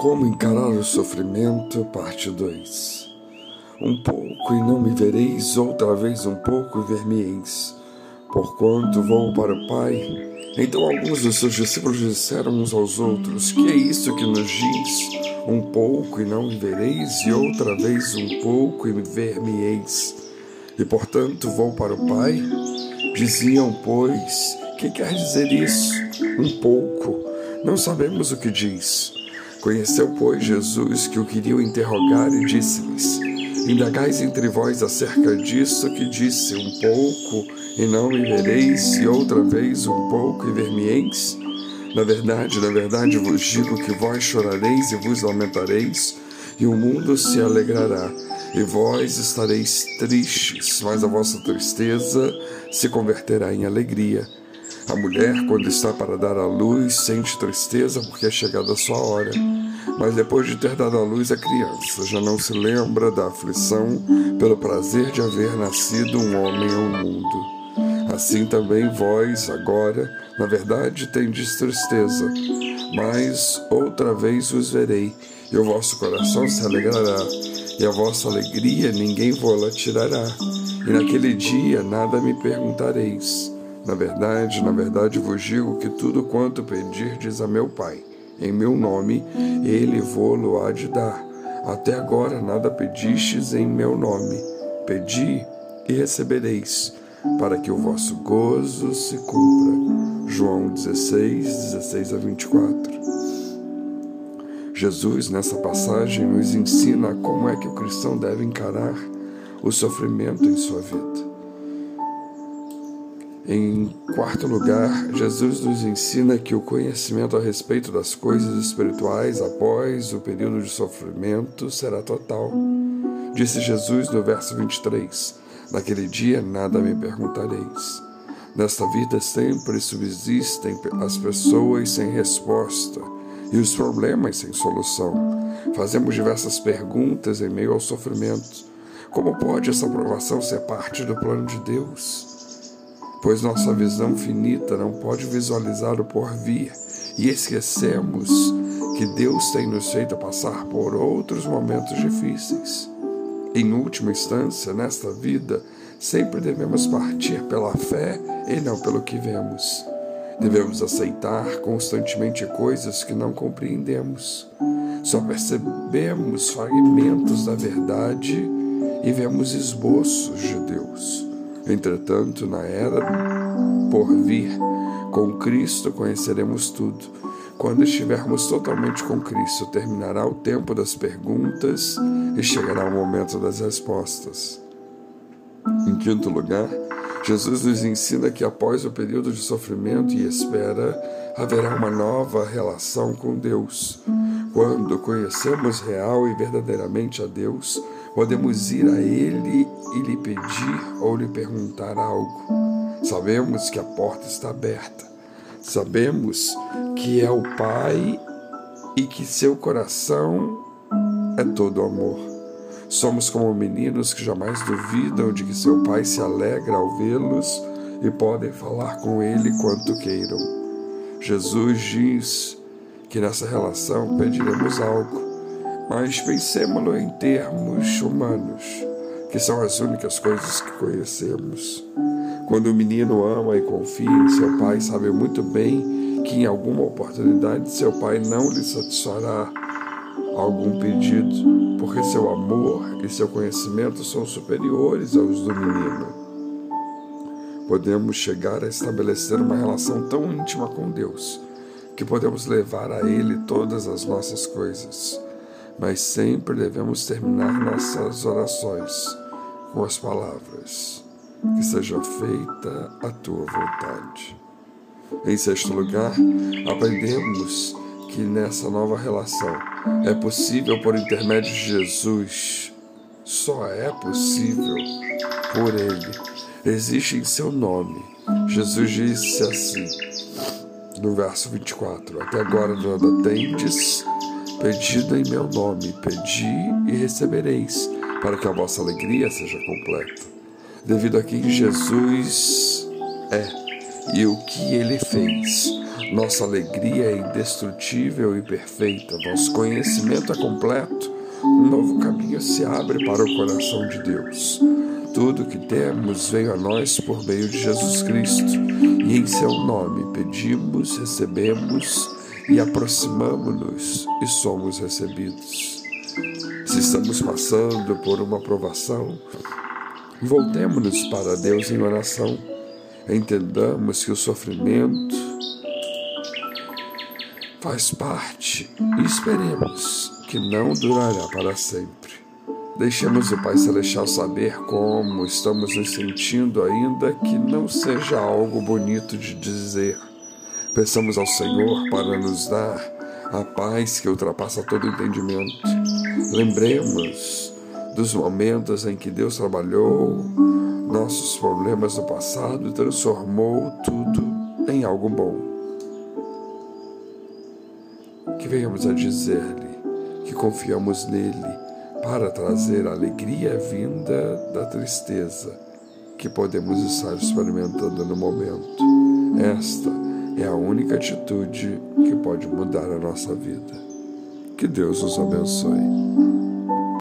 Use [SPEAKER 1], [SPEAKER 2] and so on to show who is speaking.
[SPEAKER 1] Como encarar o sofrimento, parte 2. Um pouco e não me vereis, outra vez um pouco e ver-me-eis. Porquanto vou para o Pai. Então alguns dos seus discípulos disseram uns aos outros: Que é isso que nos diz? Um pouco e não me vereis, e outra vez um pouco e ver-me-eis. E portanto vou para o Pai? Diziam, pois, que quer dizer isso? Um pouco. Não sabemos o que diz. Conheceu, pois, Jesus que o queriam interrogar e disse-lhes: Indagais entre vós acerca disso que disse um pouco e não me vereis, e outra vez um pouco e ver-me-eis? Na verdade, na verdade vos digo que vós chorareis e vos lamentareis, e o mundo se alegrará, e vós estareis tristes, mas a vossa tristeza se converterá em alegria. A mulher, quando está para dar à luz, sente tristeza porque é chegada a sua hora. Mas depois de ter dado à luz a criança, já não se lembra da aflição pelo prazer de haver nascido um homem ao mundo. Assim também vós, agora, na verdade, tendes tristeza, mas outra vez vos verei, e o vosso coração se alegrará, e a vossa alegria ninguém vô-la tirará. E naquele dia nada me perguntareis. Na verdade, na verdade vos digo que tudo quanto pedirdes a meu Pai, em meu nome, ele vô-lo há de dar. Até agora nada pedistes em meu nome. Pedi e recebereis, para que o vosso gozo se cumpra. João 16, 16 a 24. Jesus, nessa passagem, nos ensina como é que o cristão deve encarar o sofrimento em sua vida. Em quarto lugar, Jesus nos ensina que o conhecimento a respeito das coisas espirituais após o período de sofrimento será total. Disse Jesus no verso 23: Naquele dia nada me perguntareis. Nesta vida sempre subsistem as pessoas sem resposta e os problemas sem solução. Fazemos diversas perguntas em meio ao sofrimento. Como pode essa provação ser parte do plano de Deus? Pois nossa visão finita não pode visualizar o porvir e esquecemos que Deus tem nos feito passar por outros momentos difíceis. Em última instância, nesta vida, sempre devemos partir pela fé e não pelo que vemos. Devemos aceitar constantemente coisas que não compreendemos. Só percebemos fragmentos da verdade e vemos esboços de Deus. Entretanto, na era por vir, com Cristo conheceremos tudo. Quando estivermos totalmente com Cristo, terminará o tempo das perguntas e chegará o momento das respostas. Em quinto lugar, Jesus nos ensina que após o período de sofrimento e espera, haverá uma nova relação com Deus. Quando conhecemos real e verdadeiramente a Deus, podemos ir a Ele pedir ou lhe perguntar algo. Sabemos que a porta está aberta. Sabemos que é o Pai e que seu coração é todo amor. Somos como meninos que jamais duvidam de que seu pai se alegra ao vê-los e podem falar com ele quanto queiram. Jesus diz que nessa relação pediremos algo, mas pensemos-lo em termos humanos, que são as únicas coisas que conhecemos. Quando o menino ama e confia em seu pai, sabe muito bem que em alguma oportunidade seu pai não lhe satisfará algum pedido, porque seu amor e seu conhecimento são superiores aos do menino. Podemos chegar a estabelecer uma relação tão íntima com Deus que podemos levar a Ele todas as nossas coisas mas sempre devemos terminar nossas orações com as palavras: Que seja feita a tua vontade. Em sexto lugar, aprendemos que nessa nova relação é possível por intermédio de Jesus, só é possível por Ele. Existe em seu nome. Jesus disse assim, no verso 24: Até agora nada tendes Pedido em meu nome, pedi e recebereis, para que a vossa alegria seja completa. Devido a quem Jesus é e o que ele fez, Nossa alegria é indestrutível e perfeita, nosso conhecimento é completo, um novo caminho se abre para o coração de Deus. Tudo que temos veio a nós por meio de Jesus Cristo, e em seu nome pedimos, recebemos e aproximamos-nos e somos recebidos. Se estamos passando por uma provação, voltemos-nos para Deus em oração. Entendamos que o sofrimento faz parte e esperemos que não durará para sempre. Deixemos o Pai Celestial saber como estamos nos sentindo, ainda que não seja algo bonito de dizer. Peçamos ao Senhor para nos dar a paz que ultrapassa todo entendimento. Lembremos dos momentos em que Deus trabalhou nossos problemas do passado e transformou tudo em algo bom. Que venhamos a dizer-lhe que confiamos nele para trazer a alegria vinda da tristeza que podemos estar experimentando no momento. Esta é a única atitude que pode mudar a nossa vida. Que Deus nos abençoe.